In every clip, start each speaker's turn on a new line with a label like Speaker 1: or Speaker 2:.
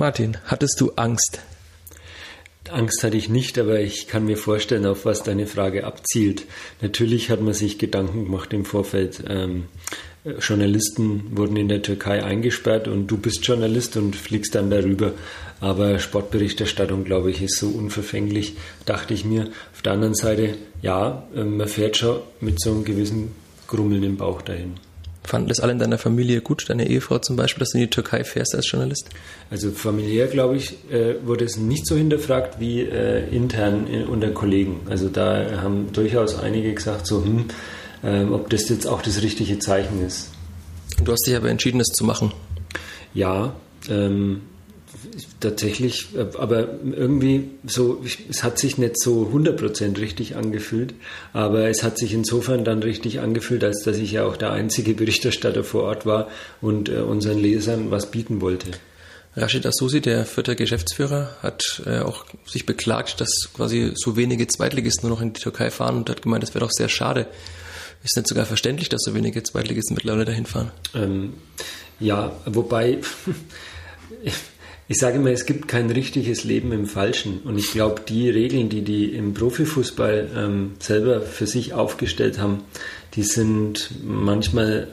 Speaker 1: Martin, hattest du Angst?
Speaker 2: Angst hatte ich nicht, aber ich kann mir vorstellen, auf was deine Frage abzielt. Natürlich hat man sich Gedanken gemacht im Vorfeld. Ähm, Journalisten wurden in der Türkei eingesperrt und du bist Journalist und fliegst dann darüber. Aber Sportberichterstattung, glaube ich, ist so unverfänglich, dachte ich mir. Auf der anderen Seite, ja, äh, man fährt schon mit so einem gewissen Grummeln im Bauch dahin.
Speaker 1: Fanden das alle in deiner Familie gut, deine Ehefrau zum Beispiel, dass du in die Türkei fährst als Journalist?
Speaker 2: Also familiär, glaube ich, äh, wurde es nicht so hinterfragt wie äh, intern unter Kollegen. Also da haben durchaus einige gesagt, so, hm, äh, ob das jetzt auch das richtige Zeichen ist.
Speaker 1: Du hast dich aber entschieden, das zu machen.
Speaker 2: Ja, ähm, tatsächlich, äh, aber irgendwie so, es hat sich nicht so 100% richtig angefühlt, aber es hat sich insofern dann richtig angefühlt, als dass ich ja auch der einzige Berichterstatter vor Ort war und äh, unseren Lesern was bieten wollte.
Speaker 1: Rashid Asusi, der vierte Geschäftsführer, hat äh, auch sich beklagt, dass quasi so wenige Zweitligisten nur noch in die Türkei fahren und hat gemeint, das wäre doch sehr schade. Ist nicht sogar verständlich, dass so wenige Zweitligisten mittlerweile dahin fahren?
Speaker 2: Ähm, ja, wobei ich sage immer, es gibt kein richtiges Leben im Falschen. Und ich glaube, die Regeln, die die im Profifußball ähm, selber für sich aufgestellt haben, die sind manchmal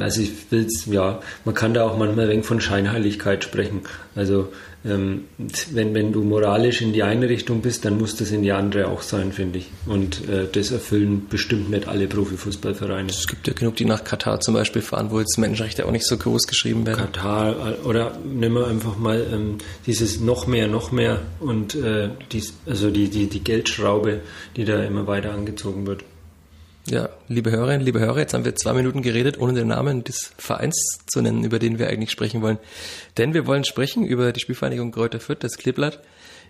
Speaker 2: also ich will's, ja, man kann da auch manchmal ein wenig von Scheinheiligkeit sprechen. Also ähm, wenn, wenn du moralisch in die eine Richtung bist, dann muss das in die andere auch sein, finde ich. Und äh, das erfüllen bestimmt nicht alle Profifußballvereine.
Speaker 1: Es gibt ja genug, die nach Katar zum Beispiel fahren, wo jetzt Menschenrechte auch nicht so groß geschrieben werden.
Speaker 2: Katar äh, oder nehmen wir einfach mal ähm, dieses noch mehr, noch mehr und äh, dies, also die, die, die Geldschraube, die da immer weiter angezogen wird.
Speaker 1: Ja, liebe Hörerinnen, liebe Hörer, jetzt haben wir zwei Minuten geredet, ohne den Namen des Vereins zu nennen, über den wir eigentlich sprechen wollen. Denn wir wollen sprechen über die Spielvereinigung Kräuter Fürth, das Kleeblatt,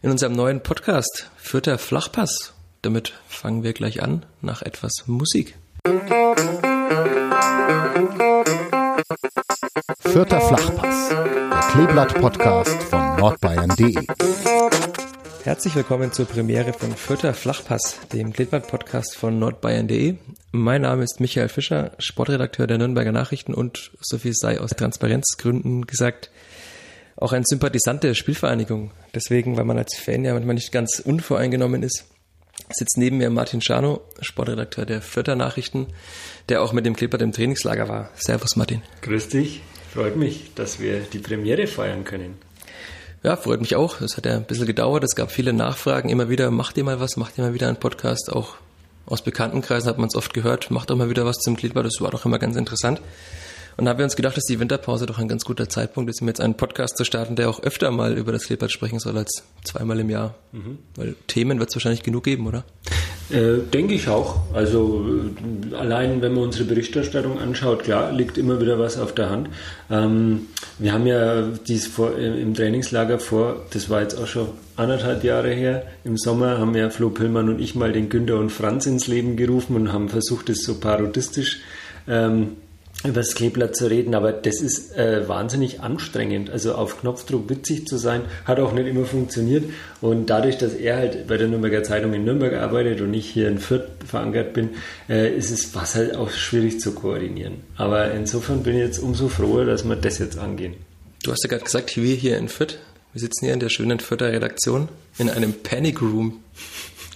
Speaker 1: in unserem neuen Podcast Fürther Flachpass. Damit fangen wir gleich an, nach etwas Musik.
Speaker 3: Fürther Flachpass, der Kleeblatt-Podcast von nordbayern.de.
Speaker 1: Herzlich willkommen zur Premiere von Fürther Flachpass, dem Gliedband-Podcast von nordbayern.de. Mein Name ist Michael Fischer, Sportredakteur der Nürnberger Nachrichten und, so viel sei aus Transparenzgründen gesagt, auch ein Sympathisant der Spielvereinigung. Deswegen, weil man als Fan ja manchmal nicht ganz unvoreingenommen ist, sitzt neben mir Martin Schano, Sportredakteur der Fürther Nachrichten, der auch mit dem Klippert im Trainingslager war. Servus Martin.
Speaker 2: Grüß dich, freut mich, dass wir die Premiere feiern können.
Speaker 1: Ja, freut mich auch. Es hat ja ein bisschen gedauert. Es gab viele Nachfragen. Immer wieder, macht ihr mal was, macht ihr mal wieder einen Podcast. Auch aus Bekanntenkreisen hat man es oft gehört. Macht doch mal wieder was zum Gliedbad. Das war doch immer ganz interessant. Und da haben wir uns gedacht, dass die Winterpause doch ein ganz guter Zeitpunkt ist, um jetzt einen Podcast zu starten, der auch öfter mal über das Kleeblatt sprechen soll als zweimal im Jahr. Mhm. Weil Themen wird es wahrscheinlich genug geben, oder?
Speaker 2: Äh, denke ich auch. Also äh, allein, wenn man unsere Berichterstattung anschaut, klar, liegt immer wieder was auf der Hand. Ähm, wir haben ja dies vor, im Trainingslager vor, das war jetzt auch schon anderthalb Jahre her, im Sommer haben ja Flo Pillmann und ich mal den Günther und Franz ins Leben gerufen und haben versucht, es so parodistisch ähm, über das Kleeblatt zu reden, aber das ist äh, wahnsinnig anstrengend. Also auf Knopfdruck witzig zu sein, hat auch nicht immer funktioniert. Und dadurch, dass er halt bei der Nürnberger Zeitung in Nürnberg arbeitet und ich hier in Fürth verankert bin, äh, ist es was halt auch schwierig zu koordinieren. Aber insofern bin ich jetzt umso froher, dass wir das jetzt angehen.
Speaker 1: Du hast ja gerade gesagt, wir hier in Fürth, wir sitzen hier in der schönen Fürther Redaktion in einem Panic Room.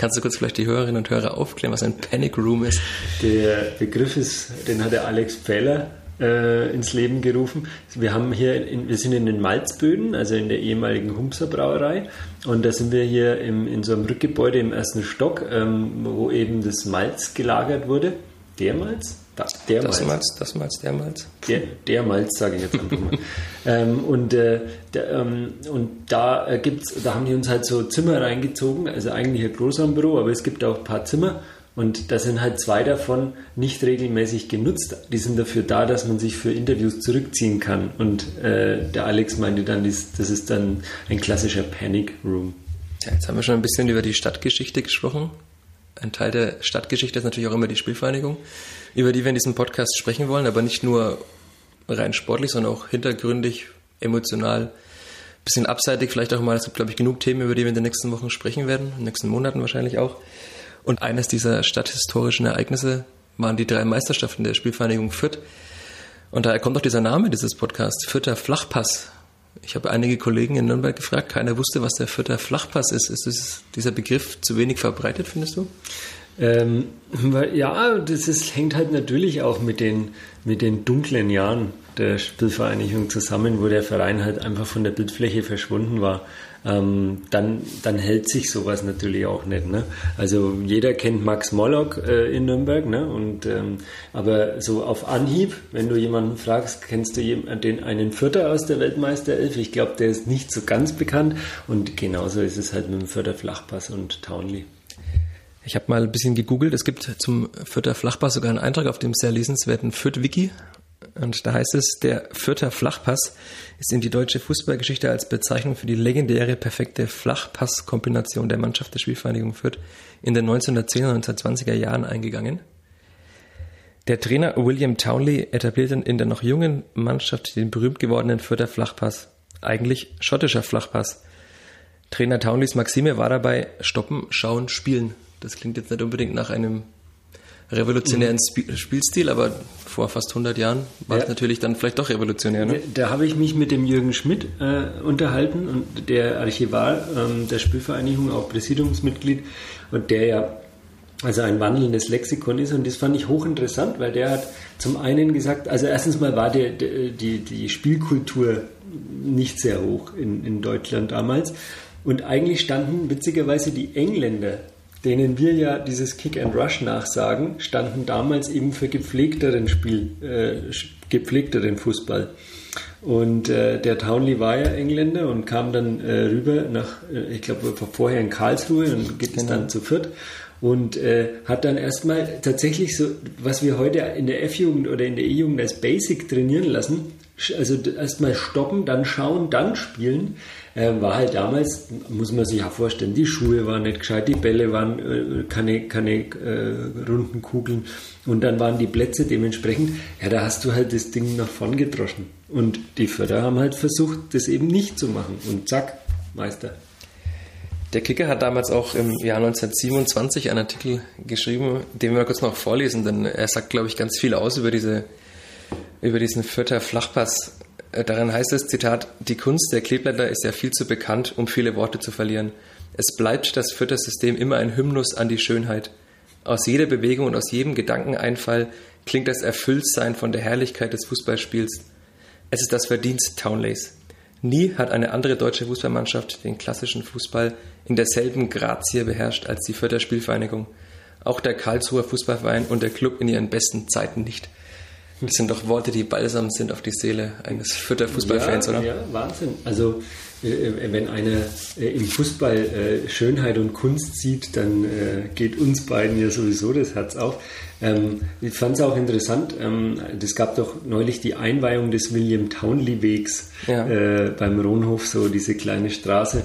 Speaker 1: Kannst du kurz vielleicht die Hörerinnen und Hörer aufklären, was ein Panic Room ist?
Speaker 2: Der Begriff ist, den hat der Alex Pfähler äh, ins Leben gerufen. Wir haben hier, in, wir sind in den Malzböden, also in der ehemaligen Humser Brauerei, und da sind wir hier im, in so einem Rückgebäude im ersten Stock, ähm, wo eben das Malz gelagert wurde. Der Malz?
Speaker 1: Da, der das. Malz. Das Malz, der Malz.
Speaker 2: Der, der Malz, sage ich jetzt einfach mal. ähm, und, äh, der, ähm, und da äh, gibt's, da haben die uns halt so Zimmer reingezogen, also eigentlich ein Großraumbüro, aber es gibt auch ein paar Zimmer. Und da sind halt zwei davon nicht regelmäßig genutzt. Die sind dafür da, dass man sich für Interviews zurückziehen kann. Und äh, der Alex meinte dann, das ist dann ein klassischer Panic Room.
Speaker 1: Ja, jetzt haben wir schon ein bisschen über die Stadtgeschichte gesprochen. Ein Teil der Stadtgeschichte ist natürlich auch immer die Spielvereinigung, über die wir in diesem Podcast sprechen wollen, aber nicht nur rein sportlich, sondern auch hintergründig, emotional, bisschen abseitig vielleicht auch mal. Es gibt, glaube ich, genug Themen, über die wir in den nächsten Wochen sprechen werden, in den nächsten Monaten wahrscheinlich auch. Und eines dieser stadthistorischen Ereignisse waren die drei Meisterschaften der Spielvereinigung Fürth. Und daher kommt auch dieser Name dieses Podcasts, Fürther Flachpass. Ich habe einige Kollegen in Nürnberg gefragt, keiner wusste, was der Fürther Flachpass ist. Ist dieser Begriff zu wenig verbreitet, findest du?
Speaker 2: Ähm, ja, das ist, hängt halt natürlich auch mit den, mit den dunklen Jahren der Spielvereinigung zusammen, wo der Verein halt einfach von der Bildfläche verschwunden war. Ähm, dann, dann hält sich sowas natürlich auch nicht. Ne? Also jeder kennt Max Mollock äh, in Nürnberg, ne? Und, ähm, aber so auf Anhieb, wenn du jemanden fragst, kennst du den, einen Vierter aus der Weltmeisterelf? Ich glaube, der ist nicht so ganz bekannt und genauso ist es halt mit dem Vierter Flachpass und Townley.
Speaker 1: Ich habe mal ein bisschen gegoogelt. Es gibt zum Fürther Flachpass sogar einen Eintrag auf dem sehr lesenswerten Fürth-Wiki. Und da heißt es, der Fürther Flachpass ist in die deutsche Fußballgeschichte als Bezeichnung für die legendäre, perfekte Flachpass-Kombination der Mannschaft der Spielvereinigung Fürth in den 1910er und 1920er Jahren eingegangen. Der Trainer William Townley etablierte in der noch jungen Mannschaft den berühmt gewordenen Fürther Flachpass. Eigentlich schottischer Flachpass. Trainer Townleys Maxime war dabei stoppen, schauen, spielen. Das klingt jetzt nicht unbedingt nach einem revolutionären mhm. Spielstil, aber vor fast 100 Jahren war ja. es natürlich dann vielleicht doch revolutionär. Ne?
Speaker 2: Da, habe ich mich mit dem Jürgen Schmidt äh, unterhalten und der Archivar ähm, der Spielvereinigung, auch Präsidiumsmitglied und der ja also ein wandelndes Lexikon ist und das fand ich hochinteressant, weil der hat zum einen gesagt, also erstens mal war der die, die Spielkultur nicht sehr hoch in, in Deutschland damals und eigentlich standen witzigerweise die Engländer denen wir ja dieses Kick and Rush nachsagen, standen damals eben für gepflegteren Spiel, äh, gepflegteren Fußball. Und äh, der Townley war ja Engländer und kam dann äh, rüber nach, äh, ich glaube, vorher in Karlsruhe und geht genau. dann zu Fürth und äh, hat dann erstmal tatsächlich so, was wir heute in der F-Jugend oder in der E-Jugend als Basic trainieren lassen, also erstmal stoppen, dann schauen, dann spielen, äh, war halt damals, muss man sich ja vorstellen, die Schuhe waren nicht gescheit, die Bälle waren äh, keine, keine äh, runden Kugeln und dann waren die Plätze dementsprechend, ja, da hast du halt das Ding nach vorn gedroschen. Und die Förder haben halt versucht, das eben nicht zu machen. Und zack, Meister.
Speaker 1: Der Kicker hat damals auch im Jahr 1927 einen Artikel geschrieben, den wir kurz noch vorlesen, denn er sagt, glaube ich, ganz viel aus über diese über diesen Fürther Flachpass. Äh, darin heißt es, Zitat, die Kunst der Kleeblätter ist ja viel zu bekannt, um viele Worte zu verlieren. Es bleibt das Fürther System immer ein Hymnus an die Schönheit. Aus jeder Bewegung und aus jedem Gedankeneinfall klingt das Erfülltsein von der Herrlichkeit des Fußballspiels. Es ist das Verdienst Townleys. Nie hat eine andere deutsche Fußballmannschaft den klassischen Fußball in derselben Grazie beherrscht als die Fürther Spielvereinigung. Auch der Karlsruher Fußballverein und der Club in ihren besten Zeiten nicht. Das sind doch Worte, die balsam sind auf die Seele eines Fürther Fußballfans,
Speaker 2: ja,
Speaker 1: oder?
Speaker 2: Ja, Wahnsinn. Also äh, äh, wenn einer äh, im Fußball Schönheit und Kunst sieht, dann geht uns beiden ja sowieso das Herz auf. Ähm, ich fand es auch interessant, ähm, es gab doch neulich die Einweihung des William Townley Wegs ja. Beim Ronhof, so diese kleine Straße.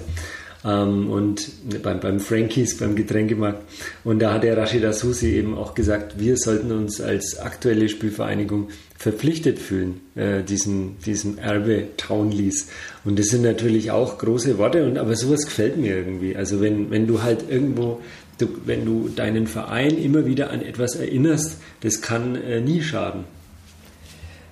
Speaker 2: Ähm, und beim, beim Frankies, beim Getränkemarkt. Und da hat der Rashida Susi eben auch gesagt, wir sollten uns als aktuelle Spielvereinigung verpflichtet fühlen, äh, diesem, diesem Erbe Townleys. Und das sind natürlich auch große Worte, und, aber sowas gefällt mir irgendwie. Also wenn, wenn du halt irgendwo, du, wenn du deinen Verein immer wieder an etwas erinnerst, das kann äh, nie schaden.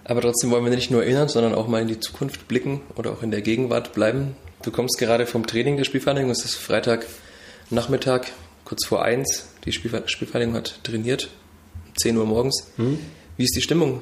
Speaker 1: Aber trotzdem wollen wir nicht nur erinnern, sondern auch mal in die Zukunft blicken oder auch in der Gegenwart bleiben. Du kommst gerade vom Training der Spielvereinigung. Es ist Freitagnachmittag, kurz vor eins. Die Spielvereinigung hat trainiert, 10 Uhr morgens. Hm. Wie ist die Stimmung?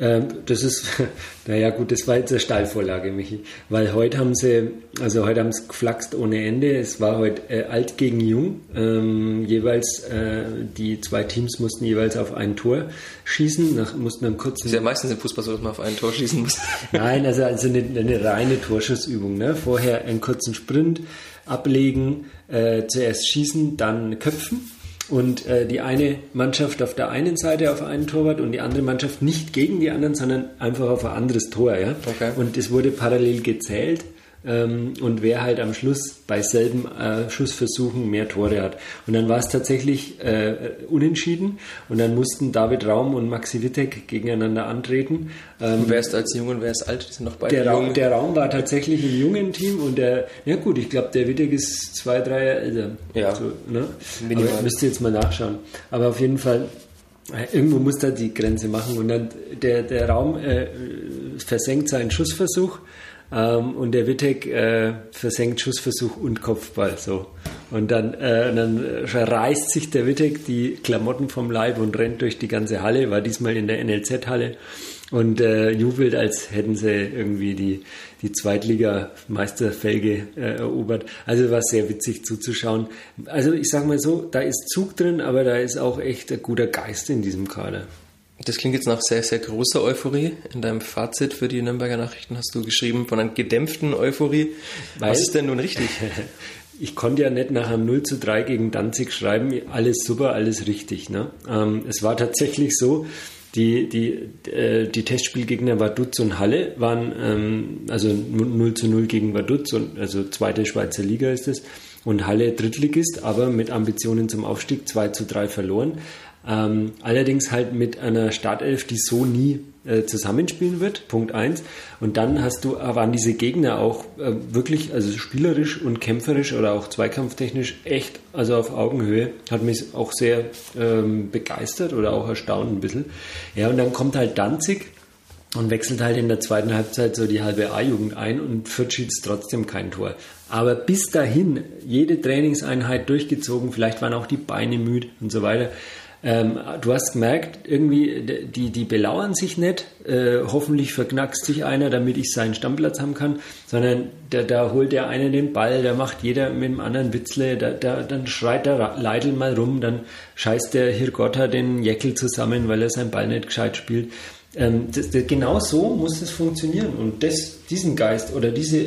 Speaker 2: Ähm, das ist, naja gut, das war jetzt eine Steilvorlage, Michi. Weil heute haben sie, also heute haben sie geflaxt ohne Ende. Es war heute äh, alt gegen jung. Ähm, jeweils, äh, die zwei Teams mussten jeweils auf ein Tor schießen, nach, mussten dann kurz.
Speaker 1: Das ist ja meistens im Fußball so, dass man auf ein Tor schießen muss.
Speaker 2: Nein, also, also eine, eine reine Torschussübung. Ne? Vorher einen kurzen Sprint ablegen, äh, zuerst schießen, dann köpfen und äh, die eine Mannschaft auf der einen Seite auf einen Torwart und die andere Mannschaft nicht gegen die anderen, sondern einfach auf ein anderes Tor. Ja? Okay. Und es wurde parallel gezählt ähm, und wer halt am Schluss bei selben äh, Schussversuchen mehr Tore hat. Und dann war es tatsächlich äh, unentschieden und dann mussten David Raum und Maxi Wittek gegeneinander antreten.
Speaker 1: Ähm, wer ist als jung und wer ist alt? Die sind noch beide
Speaker 2: der, Raum, der Raum war tatsächlich im jungen Team und der, ja gut, ich glaube, der Wittek ist zwei, drei Jahre älter. Ja. So, ne? Minimal. Aber müsst ihr jetzt mal nachschauen. Aber auf jeden Fall, äh, irgendwo muss da die Grenze machen und dann der, der Raum äh, versenkt seinen Schussversuch ähm, und der Wittek äh, versenkt Schussversuch und Kopfball. So. Und dann, äh, dann reißt sich der Wittek die Klamotten vom Leib und rennt durch die ganze Halle, war diesmal in der NLZ-Halle und äh, jubelt, als hätten sie irgendwie die, die Zweitliga-Meisterfelge äh, erobert. Also war sehr witzig zuzuschauen. Also ich sage mal so, da ist Zug drin, aber da ist auch echt ein guter Geist in diesem Kader.
Speaker 1: Das klingt jetzt nach sehr, sehr großer Euphorie. In deinem Fazit für die Nürnberger Nachrichten hast du geschrieben von einer gedämpften Euphorie. Weil, Was ist denn nun richtig?
Speaker 2: ich konnte ja nicht nach einem 0 zu 3 gegen Danzig schreiben, alles super, alles richtig. Ne? Ähm, es war tatsächlich so, die, die, äh, die Testspielgegner Vaduz und Halle waren, ähm, also 0 zu 0 gegen Vaduz, und, also zweite Schweizer Liga ist es, und Halle Drittligist, aber mit Ambitionen zum Aufstieg 2 zu 3 verloren. Ähm, allerdings halt mit einer Startelf, die so nie äh, zusammenspielen wird, Punkt 1. Und dann hast du, äh, waren diese Gegner auch äh, wirklich, also spielerisch und kämpferisch oder auch zweikampftechnisch echt, also auf Augenhöhe, hat mich auch sehr ähm, begeistert oder auch erstaunt ein bisschen. Ja, und dann kommt halt Danzig und wechselt halt in der zweiten Halbzeit so die halbe A-Jugend ein und Fürth schießt trotzdem kein Tor. Aber bis dahin, jede Trainingseinheit durchgezogen, vielleicht waren auch die Beine müde und so weiter. Ähm, du hast gemerkt, irgendwie, die, die belauern sich nicht. Äh, hoffentlich verknackst sich einer, damit ich seinen Stammplatz haben kann, sondern da, da holt der eine den Ball, da macht jeder mit dem anderen Witzle, da, da, dann schreit der Leidl mal rum, dann scheißt der Hirgotta den Jeckel zusammen, weil er seinen Ball nicht gescheit spielt. Ähm, das, das, genau so muss das funktionieren. Und das, diesen Geist oder diese,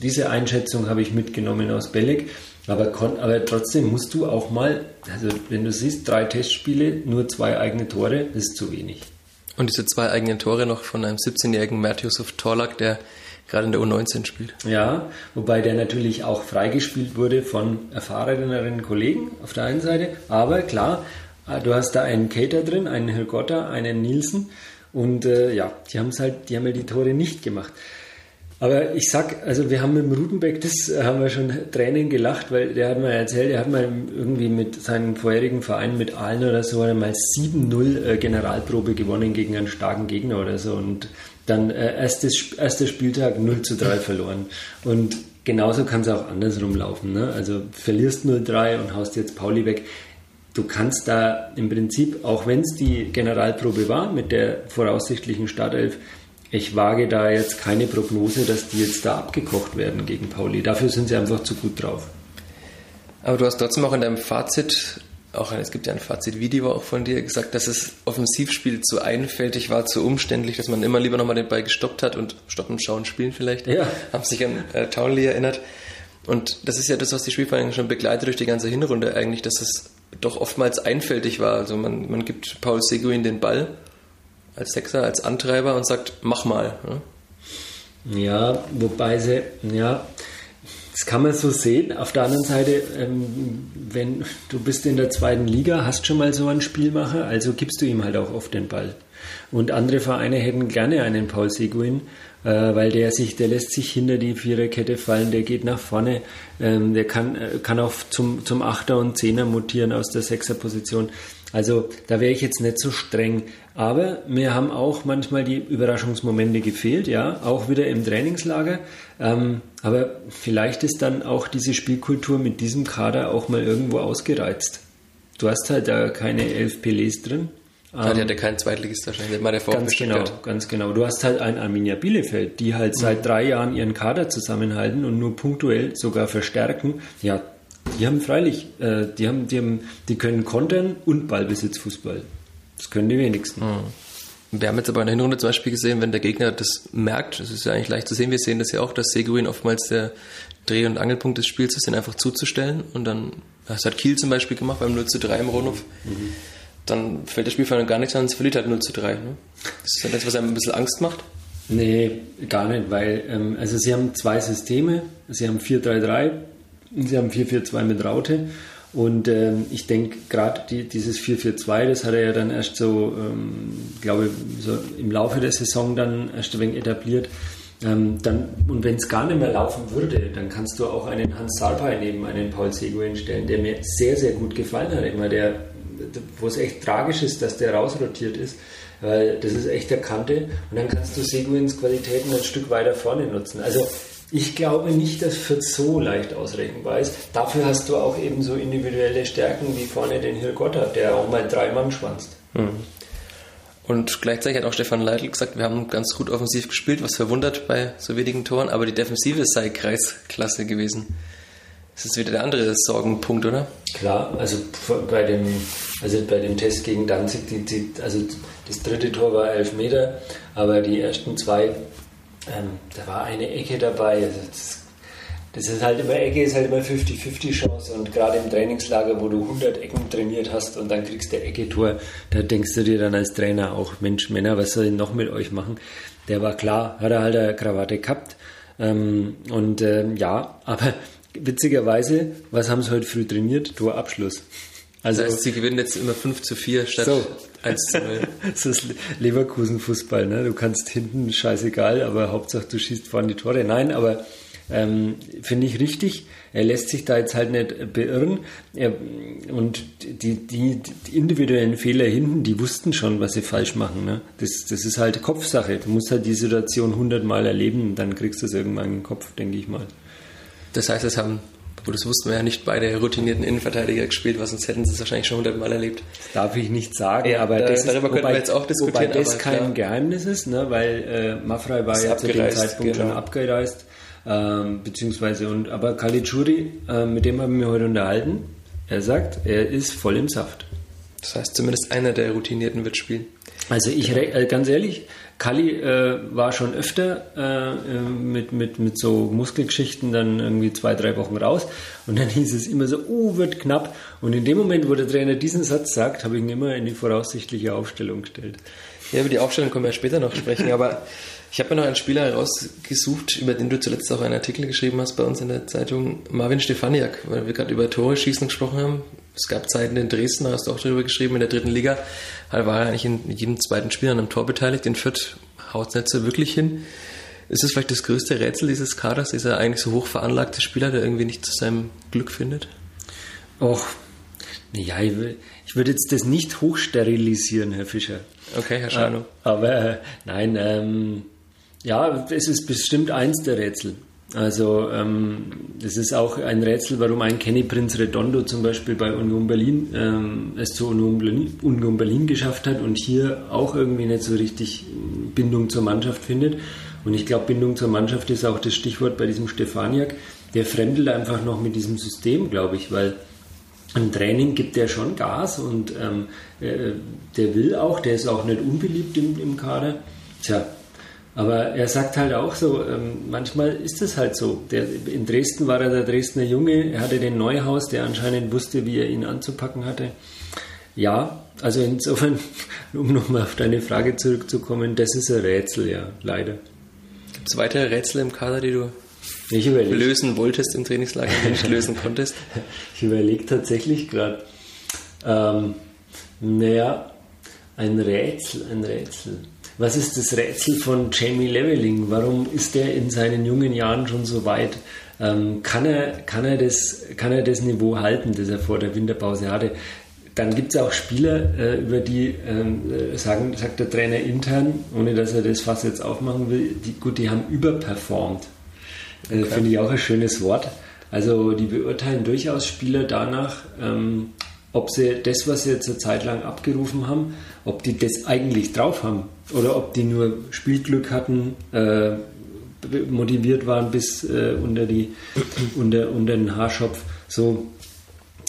Speaker 2: diese Einschätzung habe ich mitgenommen aus Belek. Aber, aber trotzdem musst du auch mal, also wenn du siehst, drei Testspiele, nur zwei eigene Tore, das ist zu wenig.
Speaker 1: Und diese zwei eigenen Tore noch von einem 17-jährigen Matthäus Torlak, der gerade in der U19 spielt.
Speaker 2: Ja, wobei der natürlich auch freigespielt wurde von erfahreneren Kollegen auf der einen Seite. Aber klar, äh, du hast da einen Cater drin, einen Hirgotta, einen Nielsen. Und äh, ja, die haben es halt, die haben ja die Tore nicht gemacht. Aber ich sag, also wir haben mit dem Rutenbeck, das haben wir schon Tränen gelacht, weil der hat mal erzählt, er hat mal irgendwie mit seinem vorherigen Verein, mit Aalen oder so, mal 7-0 äh, Generalprobe gewonnen gegen einen starken Gegner oder so und dann äh, erstes, erster Spieltag 0 zu 3 verloren. Und genauso kann es auch andersrum laufen. Ne? Also verlierst 0-3 und haust jetzt Pauli weg. Du kannst da im Prinzip, auch wenn es die Generalprobe war mit der voraussichtlichen Startelf, ich wage da jetzt keine Prognose, dass die jetzt da abgekocht werden gegen Pauli. Dafür sind sie einfach zu gut drauf.
Speaker 1: Aber du hast trotzdem auch in deinem Fazit, auch es gibt ja ein Fazit-Video auch von dir, gesagt, dass das Offensivspiel zu einfältig war, zu umständlich, dass man immer lieber nochmal den Ball gestoppt hat und stoppen, schauen, spielen vielleicht. Ja. Haben sich an äh, Townley erinnert. Und das ist ja das, was die Spielvereinigung schon begleitet durch die ganze Hinrunde eigentlich, dass es doch oftmals einfältig war. Also man, man gibt Paul Seguin den Ball als Sechser, als Antreiber und sagt, mach mal.
Speaker 2: Ne? Ja, wobei sie, ja, das kann man so sehen. Auf der anderen Seite, ähm, wenn du bist in der zweiten Liga, hast schon mal so einen Spielmacher, also gibst du ihm halt auch oft den Ball. Und andere Vereine hätten gerne einen Paul Seguin, äh, weil der sich, der lässt sich hinter die Viererkette fallen, der geht nach vorne, ähm, der kann, äh, kann auch zum, zum Achter und Zehner mutieren aus der Sechserposition. Also da wäre ich jetzt nicht so streng. Aber mir haben auch manchmal die Überraschungsmomente gefehlt, ja, auch wieder im Trainingslager. Ähm, aber vielleicht ist dann auch diese Spielkultur mit diesem Kader auch mal irgendwo ausgereizt. Du hast halt da keine elf Pelés drin.
Speaker 1: Ja, die hatte keinen Zweitligist wahrscheinlich,
Speaker 2: mal der Ganz genau, ganz genau. Du hast halt ein Arminia Bielefeld, die halt seit mhm. drei Jahren ihren Kader zusammenhalten und nur punktuell sogar verstärken. Ja, die haben freilich, äh, die, haben, die, haben, die können kontern und Ballbesitzfußball. Das können die wenigsten. Mhm.
Speaker 1: Wir haben jetzt aber in der Hinrunde zum Beispiel gesehen, wenn der Gegner das merkt, das ist ja eigentlich leicht zu sehen, wir sehen das ja auch, dass Seguin oftmals der Dreh- und Angelpunkt des Spiels ist, den einfach zuzustellen. Und dann, das hat Kiel zum Beispiel gemacht beim 0 zu 3 im Rundhof. Mhm. Dann fällt das Spiel von gar nichts an, es verliert halt 0 zu 3. Ne? Das ist das, was einem ein bisschen Angst macht.
Speaker 2: Nee, gar nicht, weil ähm, also sie haben zwei Systeme. Sie haben 4-3-3 Sie haben 4-4-2 mit Raute. Und ähm, ich denke, gerade die, dieses 4-4-2, das hat er ja dann erst so, ähm, glaube so im Laufe der Saison dann erst ein wenig etabliert. Ähm, dann, und wenn es gar nicht mehr laufen würde, dann kannst du auch einen Hans Sarpay neben einen Paul Seguin stellen, der mir sehr, sehr gut gefallen hat. Immer der, wo es echt tragisch ist, dass der rausrotiert ist. weil das ist echt der Kante und dann kannst du Seguins Qualitäten ein Stück weiter vorne nutzen. Also ich glaube nicht, dass Fürth so leicht ausrechenbar ist. Dafür hast du auch eben so individuelle Stärken wie vorne den Hilgotter, der auch mal drei Mann schwanzt. Mhm.
Speaker 1: Und gleichzeitig hat auch Stefan Leitl gesagt, wir haben ganz gut offensiv gespielt, was verwundert bei so wenigen Toren, aber die Defensive sei Kreisklasse gewesen. Das ist wieder der andere Sorgenpunkt, oder?
Speaker 2: Klar, also bei dem, also bei dem Test gegen Danzig, die, die, also das dritte Tor war elf Meter, aber die ersten zwei ähm, da war eine Ecke dabei. Also das, das, ist halt immer, Ecke ist halt immer 50-50 Chance und gerade im Trainingslager, wo du 100 Ecken trainiert hast und dann kriegst du Ecke-Tor, da denkst du dir dann als Trainer auch, Mensch, Männer, was soll ich noch mit euch machen? Der war klar, hat er halt eine Krawatte gehabt. Ähm, und ähm, ja, aber witzigerweise, was haben sie heute früh trainiert? Torabschluss.
Speaker 1: Also das heißt, sie gewinnen jetzt immer 5 zu 4 statt so. 1 zu 0.
Speaker 2: das ist Leverkusen-Fußball, ne? Du kannst hinten scheißegal, aber Hauptsache du schießt vorne die Tore. Nein, aber ähm, finde ich richtig. Er lässt sich da jetzt halt nicht beirren. Er, und die, die, die, individuellen Fehler hinten, die wussten schon, was sie falsch machen. Ne? Das, das ist halt Kopfsache. Du musst halt die Situation hundertmal erleben, dann kriegst du es irgendwann in den Kopf, denke ich mal.
Speaker 1: Das heißt, es haben aber das wussten wir ja nicht beide routinierten Innenverteidiger gespielt, was sonst hätten sie es wahrscheinlich schon hundertmal erlebt.
Speaker 2: Das darf ich nicht sagen,
Speaker 1: ja, aber da, das darüber ist, wobei, wir jetzt auch diskutieren.
Speaker 2: Wobei das kein klar. Geheimnis ist, ne? weil äh, Mafrei war ja zu dem Zeitpunkt genau. schon abgereist. Ähm, beziehungsweise, und, aber Caligiuri, äh, mit dem haben wir heute unterhalten, er sagt, er ist voll im Saft.
Speaker 1: Das heißt, zumindest einer der Routinierten wird spielen.
Speaker 2: Also ich, äh, ganz ehrlich, Kali äh, war schon öfter äh, äh, mit, mit, mit so Muskelgeschichten dann irgendwie zwei, drei Wochen raus. Und dann hieß es immer so, oh, wird knapp. Und in dem Moment, wo der Trainer diesen Satz sagt, habe ich ihn immer in die voraussichtliche Aufstellung gestellt.
Speaker 1: Ja, über die Aufstellung können wir später noch sprechen. Aber ich habe mir noch einen Spieler herausgesucht, über den du zuletzt auch einen Artikel geschrieben hast bei uns in der Zeitung, Marvin Stefaniak, weil wir gerade über Tore schießen gesprochen haben. Es gab Zeiten in Dresden, da hast du auch darüber geschrieben, in der dritten Liga. Da war er eigentlich in jedem zweiten Spiel an einem Tor beteiligt. In Fürth haut es wirklich hin. Ist es vielleicht das größte Rätsel dieses Kaders, dieser eigentlich so hoch veranlagte Spieler, der irgendwie nicht zu seinem Glück findet?
Speaker 2: Och, ja, ich, ich würde jetzt das nicht hochsterilisieren, Herr Fischer.
Speaker 1: Okay, Herr Schano. Äh,
Speaker 2: aber äh, nein, ähm, ja, es ist bestimmt eins der Rätsel. Also ähm, es ist auch ein Rätsel, warum ein Kenny Prinz Redondo zum Beispiel bei Union Berlin ähm, es zu Union Berlin, Union Berlin geschafft hat und hier auch irgendwie nicht so richtig Bindung zur Mannschaft findet. Und ich glaube, Bindung zur Mannschaft ist auch das Stichwort bei diesem Stefaniak. Der fremdelt einfach noch mit diesem System, glaube ich, weil im Training gibt er schon Gas und ähm, äh, der will auch, der ist auch nicht unbeliebt im, im Kader. Tja, aber er sagt halt auch so, ähm, manchmal ist es halt so. Der, in Dresden war er der Dresdner Junge, er hatte den Neuhaus, der anscheinend wusste, wie er ihn anzupacken hatte. Ja, also insofern, um nochmal auf deine Frage zurückzukommen, das ist ein Rätsel, ja, leider.
Speaker 1: Gibt es weitere Rätsel im Kader, die du lösen wolltest im Trainingslager, die nicht lösen konntest?
Speaker 2: Ich überlege tatsächlich gerade, ähm, naja, ein Rätsel, ein Rätsel. Was ist das Rätsel von Jamie Leveling? Warum ist er in seinen jungen Jahren schon so weit? Ähm, kann, er, kann, er das, kann er das Niveau halten, das er vor der Winterpause hatte? Dann gibt es auch Spieler, äh, über die ähm, sagen, sagt der Trainer intern, ohne dass er das Fass jetzt aufmachen will, die, gut, die haben überperformt. Äh, okay. Finde ich auch ein schönes Wort. Also die beurteilen durchaus Spieler danach, ähm, ob sie das, was sie jetzt eine Zeit lang abgerufen haben, ob die das eigentlich drauf haben oder ob die nur Spielglück hatten, äh, motiviert waren bis äh, unter, die, unter, unter den Haarschopf. So,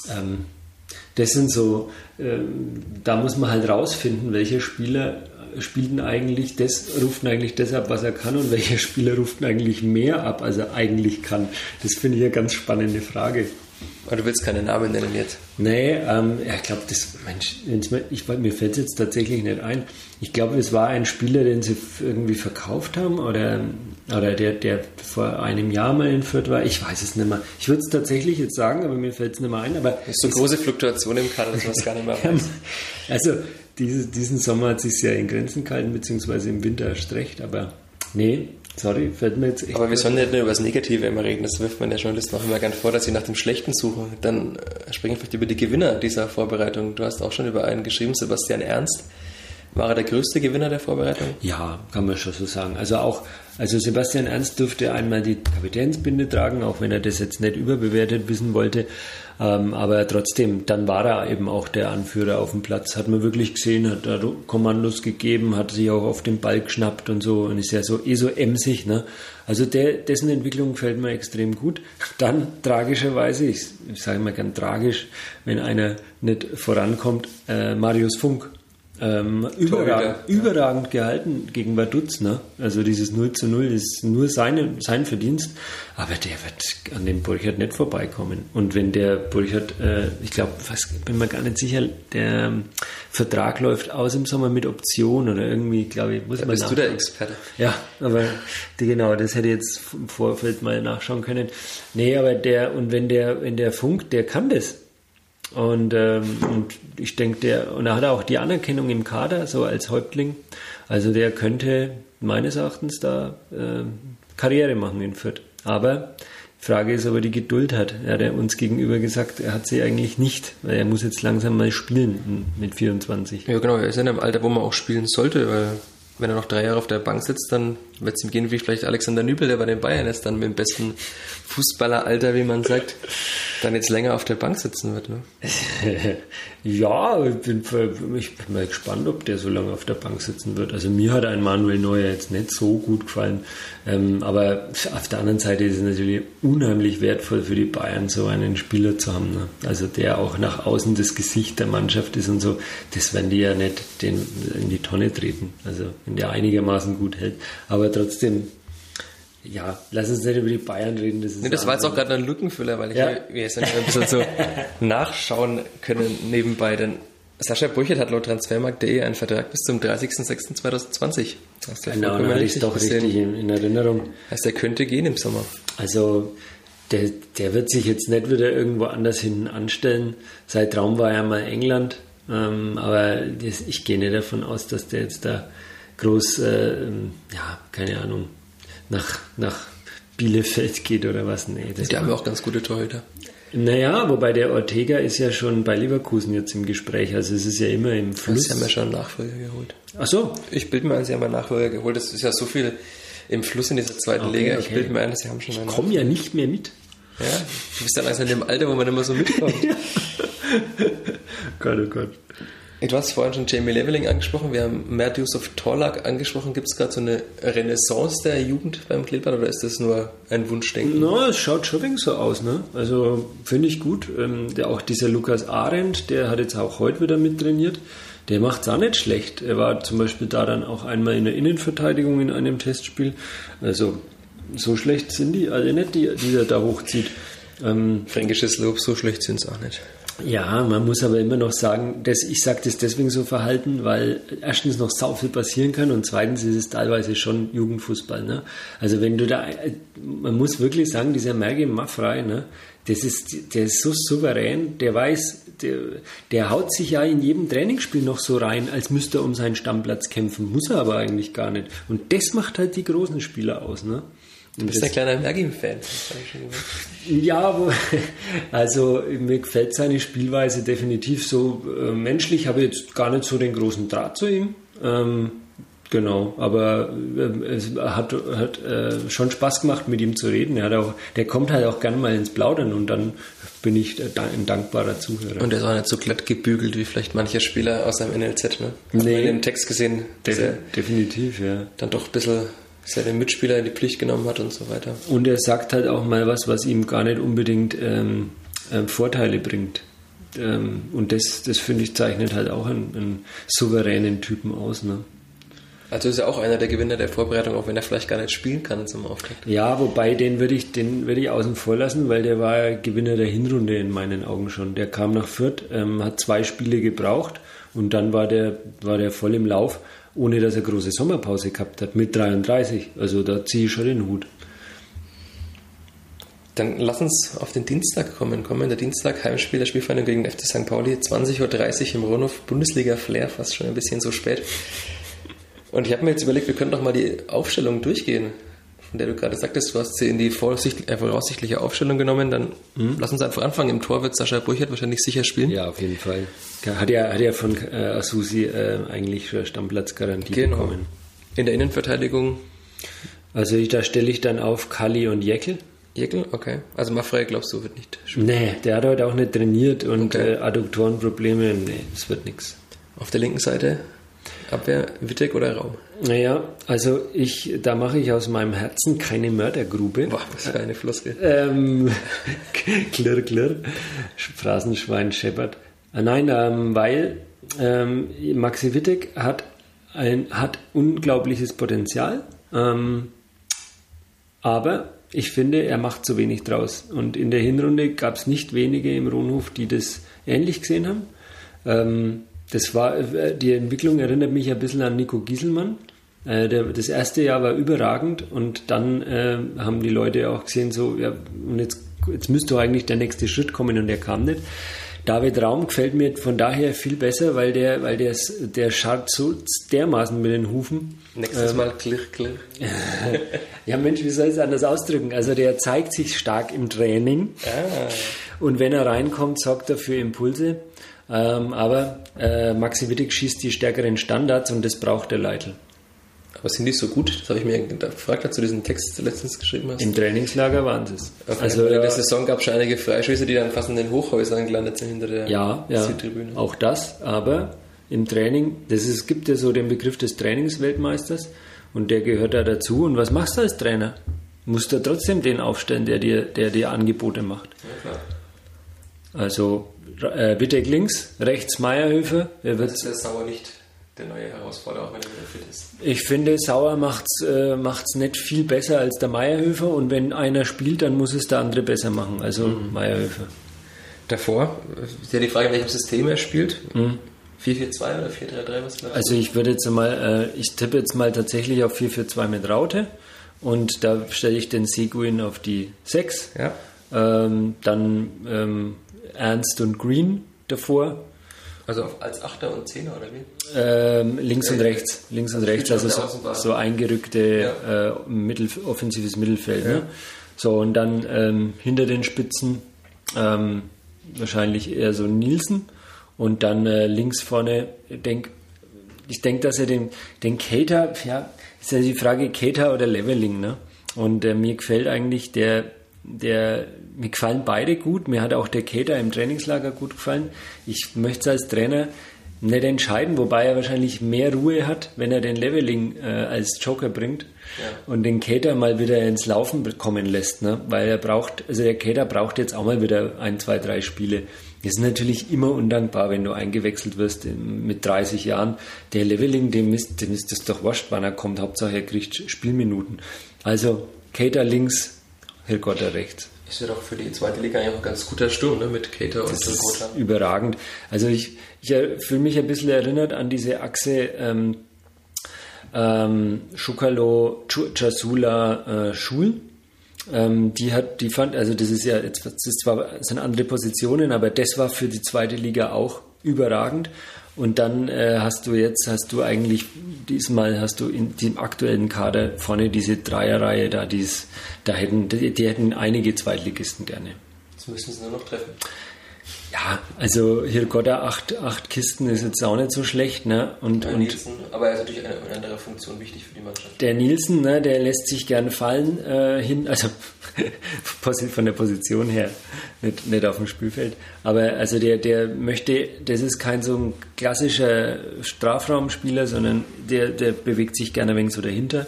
Speaker 2: ähm, das sind so, äh, da muss man halt rausfinden, welcher Spieler spielt eigentlich das, ruft eigentlich das ab, was er kann und welcher Spieler ruft eigentlich mehr ab, als er eigentlich kann. Das finde ich eine ganz spannende Frage.
Speaker 1: Aber du willst keine Namen nennen jetzt?
Speaker 2: Nee, ähm, ich glaube, das, Mensch, ich, mir fällt es jetzt tatsächlich nicht ein. Ich glaube, es war ein Spieler, den sie irgendwie verkauft haben oder, oder der, der vor einem Jahr mal in Fürth war. Ich weiß es nicht mehr. Ich würde es tatsächlich jetzt sagen, aber mir fällt es nicht mehr ein. Aber
Speaker 1: das ist so große Fluktuation im Kader, dass man es gar nicht mehr weiß.
Speaker 2: also, diese, diesen Sommer hat sich ja in Grenzen gehalten, beziehungsweise im Winter erst recht, aber nee, Sorry, fällt mir jetzt
Speaker 1: echt. Aber wir sollen nicht nur über das Negative immer reden. Das wirft man der Journalisten auch immer gern vor, dass sie nach dem Schlechten suchen. Dann äh, sprechen wir vielleicht über die Gewinner dieser Vorbereitung. Du hast auch schon über einen geschrieben, Sebastian Ernst. War er der größte Gewinner der Vorbereitung?
Speaker 2: Ja, kann man schon so sagen. Also auch, also Sebastian Ernst durfte einmal die Kapitänsbinde tragen, auch wenn er das jetzt nicht überbewertet wissen wollte. Ähm, aber trotzdem, dann war er eben auch der Anführer auf dem Platz. Hat man wirklich gesehen, hat da Kommandos gegeben, hat sich auch auf den Ball geschnappt und so und ist ja so eh so emsig. Ne? Also der, dessen Entwicklung gefällt mir extrem gut. Dann tragischerweise, ich, ich sage mal gern tragisch, wenn einer nicht vorankommt, äh, Marius Funk ähm, überragend, überragend, gehalten gegen Vaduz. Ne? Also dieses 0 zu 0 ist nur seine, sein Verdienst. Aber der wird an dem Burchard nicht vorbeikommen. Und wenn der Burchard, äh, ich glaube, bin mir gar nicht sicher, der ähm, Vertrag läuft aus im Sommer mit Option oder irgendwie, glaube ich, muss
Speaker 1: da
Speaker 2: man
Speaker 1: bist du der Experte.
Speaker 2: Ja, aber die, genau, das hätte ich jetzt im Vorfeld mal nachschauen können. Nee, aber der, und wenn der, wenn der Funk, der kann das. Und, ähm, und ich denke, der, und er hat auch die Anerkennung im Kader, so als Häuptling. Also der könnte meines Erachtens da äh, Karriere machen in Fürth. Aber die Frage ist, ob er die Geduld hat. Er hat uns gegenüber gesagt, er hat sie eigentlich nicht, weil er muss jetzt langsam mal spielen mit 24.
Speaker 1: Ja, genau, er ist in einem Alter, wo man auch spielen sollte, weil wenn er noch drei Jahre auf der Bank sitzt, dann wird es ihm gehen wie vielleicht Alexander Nübel, der bei den Bayern ist, dann mit dem besten Fußballeralter, wie man sagt, dann jetzt länger auf der Bank sitzen wird. Ne?
Speaker 2: ja, ich bin, ich bin mal gespannt, ob der so lange auf der Bank sitzen wird. Also mir hat ein Manuel Neuer jetzt nicht so gut gefallen. Ähm, aber auf der anderen Seite ist es natürlich unheimlich wertvoll für die Bayern, so einen Spieler zu haben. Ne? Also der auch nach außen das Gesicht der Mannschaft ist und so. Das werden die ja nicht den, in die Tonne treten. Also wenn der einigermaßen gut hält. Aber trotzdem ja, lass uns nicht über die Bayern reden.
Speaker 1: Das, nee, das war jetzt auch gerade ein Lückenfüller, weil ich ja. wir jetzt ein bisschen so nachschauen können nebenbei. Denn Sascha Brüchert hat laut Transfermarkt.de einen Vertrag bis zum 30.06.2020.
Speaker 2: Hast du genau, hatte ich doch richtig in, in, Erinnerung.
Speaker 1: Heißt, der könnte gehen im Sommer.
Speaker 2: Also der, der wird sich jetzt nicht wieder irgendwo anders hinten anstellen. Sein Traum war ja mal England. Ähm, aber das, ich gehe nicht davon aus, dass der jetzt da groß, äh, ja, keine Ahnung, nach, nach Bielefeld geht oder was. Nee,
Speaker 1: das die haben ja auch ganz gute Torhüter.
Speaker 2: Naja, wobei der Ortega ist ja schon bei Leverkusen jetzt im Gespräch, also es ist ja immer im Fluss.
Speaker 1: Sie haben ja schon einen Nachfolger geholt.
Speaker 2: Ach so.
Speaker 1: Ich bilde mir ein, Sie haben einen Nachfolger geholt. Das ist ja so viel im Fluss in dieser zweiten okay, Liga. Ich okay. bilde mir ein, Sie haben schon
Speaker 2: einen Ich komme ja nicht mehr mit.
Speaker 1: Ja, du bist dann langsam in dem Alter, wo man immer so mitkommt.
Speaker 2: Gott, oh Gott.
Speaker 1: Du hast vorhin schon Jamie Leveling angesprochen, wir haben Mert Yusuf Torlak angesprochen. Gibt es gerade so eine Renaissance der Jugend beim Kleeblatt oder ist das nur ein Wunschdenken?
Speaker 2: No, es schaut schon so aus. Ne? Also finde ich gut. Ähm, der, auch dieser Lukas Arendt, der hat jetzt auch heute wieder mit trainiert. Der macht es auch nicht schlecht. Er war zum Beispiel da dann auch einmal in der Innenverteidigung in einem Testspiel. Also so schlecht sind die alle nicht, die, die er da hochzieht.
Speaker 1: Ähm, Fränkisches Lob, so schlecht sind es auch nicht.
Speaker 2: Ja, man muss aber immer noch sagen, dass ich sage das deswegen so verhalten, weil erstens noch sau viel passieren kann und zweitens ist es teilweise schon Jugendfußball. Ne? Also wenn du da, man muss wirklich sagen, dieser Merge Maffrey, ne, das ist, der ist so souverän, der weiß, der, der haut sich ja in jedem Trainingsspiel noch so rein, als müsste er um seinen Stammplatz kämpfen, muss er aber eigentlich gar nicht. Und das macht halt die großen Spieler aus. Ne?
Speaker 1: Du bist ein kleiner Mergim-Fan.
Speaker 2: Ja, also mir gefällt seine Spielweise definitiv so äh, menschlich. Habe jetzt gar nicht so den großen Draht zu ihm. Ähm, genau, aber äh, es hat, hat äh, schon Spaß gemacht, mit ihm zu reden. Er hat auch, der kommt halt auch gerne mal ins Plaudern und dann bin ich ein dankbarer Zuhörer.
Speaker 1: Und er ist auch nicht so glatt gebügelt wie vielleicht mancher Spieler aus seinem NLZ, ne?
Speaker 2: Hat nee.
Speaker 1: in dem Text gesehen.
Speaker 2: De definitiv, ja.
Speaker 1: Dann doch ein bisschen seine Mitspieler in die Pflicht genommen hat und so weiter.
Speaker 2: Und er sagt halt auch mal was, was ihm gar nicht unbedingt ähm, äh, Vorteile bringt. Ähm, und das, das finde ich, zeichnet halt auch einen, einen souveränen Typen aus. Ne?
Speaker 1: Also ist er auch einer der Gewinner der Vorbereitung, auch wenn er vielleicht gar nicht spielen kann zum Auftakt.
Speaker 2: Ja, wobei den würde ich, den würde ich außen vor lassen, weil der war Gewinner der Hinrunde in meinen Augen schon. Der kam nach Fürth, ähm, hat zwei Spiele gebraucht und dann war der, war der voll im Lauf ohne dass er große Sommerpause gehabt hat, mit 33. Also da ziehe ich schon den Hut.
Speaker 1: Dann lass uns auf den Dienstag kommen. Kommen der Dienstag, Heimspiel der Spielvereinigung gegen FC St. Pauli, 20.30 Uhr im Ronhof, Bundesliga Flair, fast schon ein bisschen so spät. Und ich habe mir jetzt überlegt, wir könnten doch mal die Aufstellung durchgehen von der du gerade sagtest, du hast sie in die voraussichtliche, äh, voraussichtliche Aufstellung genommen, dann mhm. lass uns einfach anfangen. Im Tor wird Sascha Brüchert wahrscheinlich sicher spielen.
Speaker 2: Ja, auf jeden Fall. Hat ja, hat ja von äh, Asusi äh, eigentlich Stammplatzgarantie genau. bekommen.
Speaker 1: In der Innenverteidigung?
Speaker 2: Also ich, da stelle ich dann auf Kali und Jeckel.
Speaker 1: Jeckel, okay. Also Maffrey, glaubst du, wird nicht
Speaker 2: spielen? Nee, der hat heute auch nicht trainiert und okay. äh, Adduktorenprobleme, nee, das wird nichts.
Speaker 1: Auf der linken Seite Abwehr, Wittek oder Raum?
Speaker 2: Naja, also ich, da mache ich aus meinem Herzen keine Mördergrube.
Speaker 1: Boah, was für eine Floskel.
Speaker 2: Ähm, klirr, klirr, Phrasenschwein scheppert. Äh, nein, ähm, weil ähm, Maxi Wittek hat, ein, hat unglaubliches Potenzial, ähm, aber ich finde, er macht zu wenig draus. Und in der Hinrunde gab es nicht wenige im Rohnhof, die das ähnlich gesehen haben. Ähm, das war, äh, die Entwicklung erinnert mich ein bisschen an Nico Gieselmann. Äh, der, das erste Jahr war überragend und dann äh, haben die Leute auch gesehen, so, ja, und jetzt, jetzt müsste eigentlich der nächste Schritt kommen und der kam nicht. David Raum gefällt mir von daher viel besser, weil der, weil der, der scharrt so dermaßen mit den Hufen.
Speaker 1: Nächstes ähm, Mal klirr, klirr.
Speaker 2: ja, Mensch, wie soll ich es anders ausdrücken? Also der zeigt sich stark im Training. Ah. Und wenn er reinkommt, sorgt er für Impulse. Ähm, aber äh, Maxi Wittig schießt die stärkeren Standards und das braucht der Leitl.
Speaker 1: Aber sind die so gut? Das habe ich mir gefragt, als du diesen Text letztens geschrieben hast.
Speaker 2: Im Trainingslager waren sie es.
Speaker 1: Okay. Also in der Saison gab es schon einige Freischüsse, die dann fast in den Hochhäusern gelandet sind hinter der
Speaker 2: ja, ja, Südtribüne. Auch das, aber im Training, das ist, es gibt ja so den Begriff des Trainingsweltmeisters und der gehört da dazu. Und was machst du als Trainer? Musst du trotzdem den aufstellen, der dir, der dir Angebote macht. Ja, klar. Also äh, Wittek links, rechts Meierhöfe.
Speaker 1: Er wird das ist der Sauer nicht der neue Herausforderer, auch wenn er wieder fit ist.
Speaker 2: Ich finde, Sauer macht es äh, macht's nicht viel besser als der Meierhöfer und wenn einer spielt, dann muss es der andere besser machen, also mhm. Meierhöfer.
Speaker 1: Davor ist ja die Frage, in welchem System er spielt. Mhm. 4-4-2 oder 4-3-3, was
Speaker 2: Also ich würde jetzt mal, äh, ich tippe jetzt mal tatsächlich auf 4-4-2 mit Raute und da stelle ich den Seguin auf die 6. Ja. Ähm, dann ähm, Ernst und Green davor.
Speaker 1: Also als Achter und Zehner oder wie?
Speaker 2: Ähm, links und rechts, links und rechts, also so, so eingerückte ja. äh, Mittel, offensives Mittelfeld. Ja. Ne? So und dann ähm, hinter den Spitzen ähm, wahrscheinlich eher so Nielsen und dann äh, links vorne, denk, ich denke, dass er den, den Cater, ja, ist ja die Frage Cater oder Leveling, ne? Und äh, mir gefällt eigentlich der der, mir gefallen beide gut. Mir hat auch der Kater im Trainingslager gut gefallen. Ich möchte es als Trainer nicht entscheiden, wobei er wahrscheinlich mehr Ruhe hat, wenn er den Leveling äh, als Joker bringt ja. und den Kater mal wieder ins Laufen kommen lässt, ne? weil er braucht, also der Kater braucht jetzt auch mal wieder ein, zwei, drei Spiele. Das ist natürlich immer undankbar, wenn du eingewechselt wirst mit 30 Jahren. Der Leveling, dem ist, dem ist das doch wurscht, wann er kommt. Hauptsache er kriegt Spielminuten. Also Kater links, Hilgott rechts.
Speaker 1: Ist ja doch für die zweite Liga eigentlich ein ganz guter Sturm, ne? mit Cater und
Speaker 2: Gotha. Überragend. Also ich, ich fühle mich ein bisschen erinnert an diese Achse ähm, ähm, Schukalo, Chasula, äh, Schul. Ähm, die hat, die fand, also das ist ja jetzt, das ist zwar das sind andere Positionen, aber das war für die zweite Liga auch überragend. Und dann äh, hast du jetzt, hast du eigentlich, diesmal hast du in dem aktuellen Kader vorne diese Dreierreihe da, die's, da hätten, die, die hätten einige Zweitligisten gerne.
Speaker 1: Jetzt müssen sie nur noch treffen.
Speaker 2: Ja, also hier Gotta acht, acht Kisten ist jetzt auch nicht so schlecht, ne? Und,
Speaker 1: ja,
Speaker 2: und
Speaker 1: Nielsen, aber er ist natürlich eine, eine andere Funktion wichtig für die Mannschaft.
Speaker 2: Der Nielsen, ne, der lässt sich gerne fallen äh, hin, also von der Position her, nicht, nicht auf dem Spielfeld. Aber also der, der möchte, das ist kein so ein klassischer Strafraumspieler, sondern der, der bewegt sich gerne ein wenig so dahinter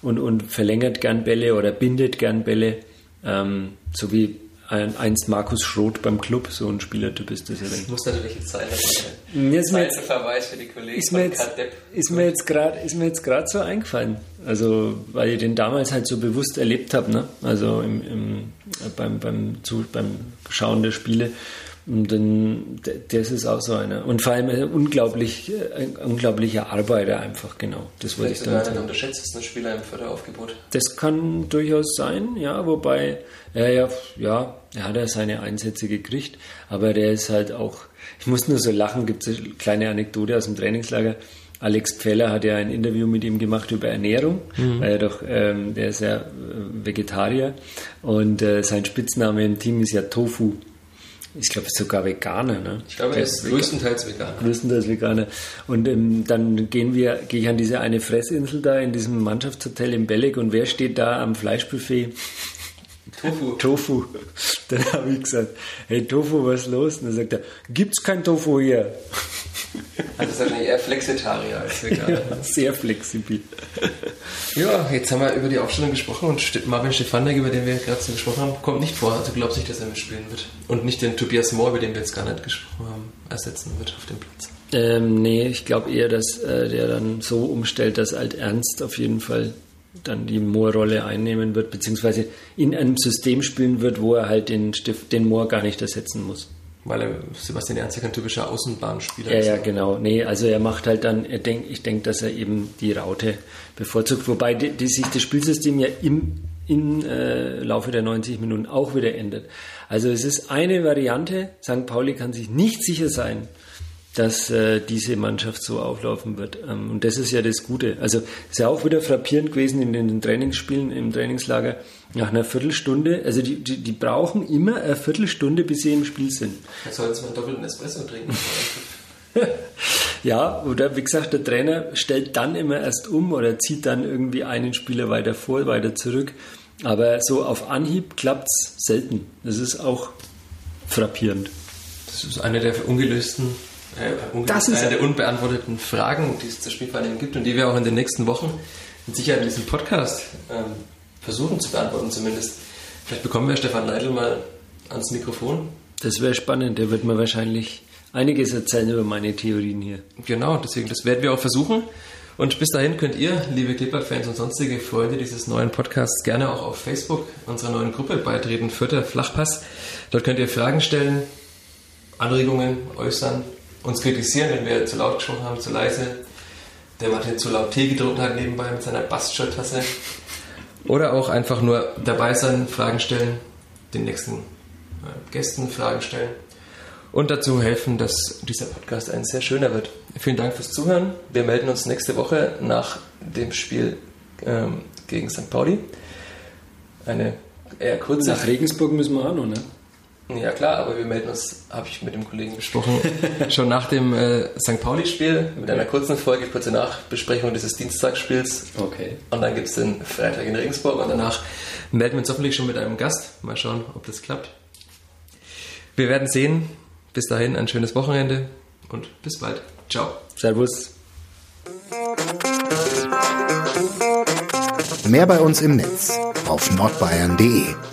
Speaker 2: und, und verlängert gern Bälle oder bindet gern Bälle. Ähm, so wie ein, einst Markus Schroth beim Club, so ein Spielertyp ist das ja.
Speaker 1: Das muss natürlich jetzt sein. Ist
Speaker 2: mir jetzt, Verweis für die Kollegen ist mir jetzt, ist mir jetzt gerade ist mir jetzt gerade so eingefallen. Also weil ich den damals halt so bewusst erlebt habe, ne? Also im, im, beim, beim, zu, beim Schauen der Spiele. Und dann, das ist auch so einer. Und vor allem ein unglaublich, ein unglaublicher Arbeiter einfach, genau.
Speaker 1: Das wollte ich damit sagen. unterschätztesten Spieler im Förderaufgebot.
Speaker 2: Das kann durchaus sein, ja, wobei, er ja, ja, er hat ja seine Einsätze gekriegt, aber der ist halt auch, ich muss nur so lachen, gibt es eine kleine Anekdote aus dem Trainingslager. Alex Pfeller hat ja ein Interview mit ihm gemacht über Ernährung, mhm. weil er doch, ähm, der ist ja äh, Vegetarier und äh, sein Spitzname im Team ist ja Tofu. Ich glaube sogar Veganer, ne?
Speaker 1: Ich glaube, er ist größtenteils Veganer.
Speaker 2: Größtenteils Veganer. Und ähm, dann gehen wir, gehe ich an diese eine Fressinsel da in diesem Mannschaftshotel in Belleg und wer steht da am Fleischbuffet?
Speaker 1: Tofu.
Speaker 2: Tofu. Dann habe ich gesagt, hey Tofu, was ist los? Und dann sagt er, gibt's kein Tofu hier.
Speaker 1: Also ist wahrscheinlich eher Flexitarier als Veganer.
Speaker 2: Ja, sehr flexibel.
Speaker 1: Ja, jetzt haben wir über die Aufstellung gesprochen und Marvin Stefanek, über den wir gerade so gesprochen haben, kommt nicht vor. Also glaubst nicht, dass er mitspielen wird. Und nicht den Tobias Moore, über den wir jetzt gar nicht gesprochen haben, ersetzen wird auf dem Platz.
Speaker 2: Ähm, nee, ich glaube eher, dass äh, der dann so umstellt, dass Alt Ernst auf jeden Fall dann die Moore-Rolle einnehmen wird, beziehungsweise in einem System spielen wird, wo er halt den, Stift, den Moore gar nicht ersetzen muss.
Speaker 1: Weil er, Sebastian Ernst ja kein typischer Außenbahnspieler
Speaker 2: ja, ist. Ja, ja, genau. Nee, also er macht halt dann, er denk, ich denke, dass er eben die Raute bevorzugt, wobei die, die sich das Spielsystem ja im, im äh, Laufe der 90 Minuten auch wieder ändert. Also es ist eine Variante, St. Pauli kann sich nicht sicher sein, dass äh, diese Mannschaft so auflaufen wird. Ähm, und das ist ja das Gute. Also ist ja auch wieder frappierend gewesen in den Trainingsspielen im Trainingslager. Nach einer Viertelstunde, also die, die, die brauchen immer eine Viertelstunde, bis sie im Spiel sind.
Speaker 1: Jetzt sollten sie mal einen doppelten Espresso trinken.
Speaker 2: ja, oder wie gesagt, der Trainer stellt dann immer erst um oder zieht dann irgendwie einen Spieler weiter vor, weiter zurück. Aber so auf Anhieb klappt es selten. Das ist auch frappierend.
Speaker 1: Das ist eine der ungelösten äh, das ist eine der unbeantworteten Fragen, die es zur Spielvereinigung gibt und die wir auch in den nächsten Wochen mit Sicherheit in diesem Podcast ähm, versuchen zu beantworten zumindest. Vielleicht bekommen wir Stefan Leitl mal ans Mikrofon.
Speaker 2: Das wäre spannend, der wird mir wahrscheinlich einiges erzählen über meine Theorien hier.
Speaker 1: Genau, deswegen, das werden wir auch versuchen. Und bis dahin könnt ihr, liebe Clipper-Fans und sonstige Freunde dieses neuen Podcasts, gerne auch auf Facebook unserer neuen Gruppe beitreten, Vierter Flachpass. Dort könnt ihr Fragen stellen, Anregungen äußern, uns kritisieren, wenn wir zu laut gesprochen haben, zu leise, der Martin zu laut Tee getrunken hat nebenbei mit seiner Bastschirttasse. Oder auch einfach nur dabei sein, Fragen stellen, den nächsten äh, Gästen Fragen stellen und dazu helfen, dass dieser Podcast ein sehr schöner wird. Vielen Dank fürs Zuhören. Wir melden uns nächste Woche nach dem Spiel ähm, gegen St. Pauli. Eine eher kurze.
Speaker 2: Nach Regensburg müssen wir auch noch, ne?
Speaker 1: Ja klar, aber wir melden uns, habe ich mit dem Kollegen besprochen, schon nach dem äh, St. Pauli-Spiel mit einer kurzen Folge, kurze Nachbesprechung dieses Dienstagsspiels.
Speaker 2: Okay.
Speaker 1: Und dann gibt es den Freitag in Regensburg und danach melden wir uns hoffentlich schon mit einem Gast. Mal schauen, ob das klappt. Wir werden sehen. Bis dahin ein schönes Wochenende und bis bald. Ciao.
Speaker 2: Servus.
Speaker 3: Mehr bei uns im Netz auf nordbayern.de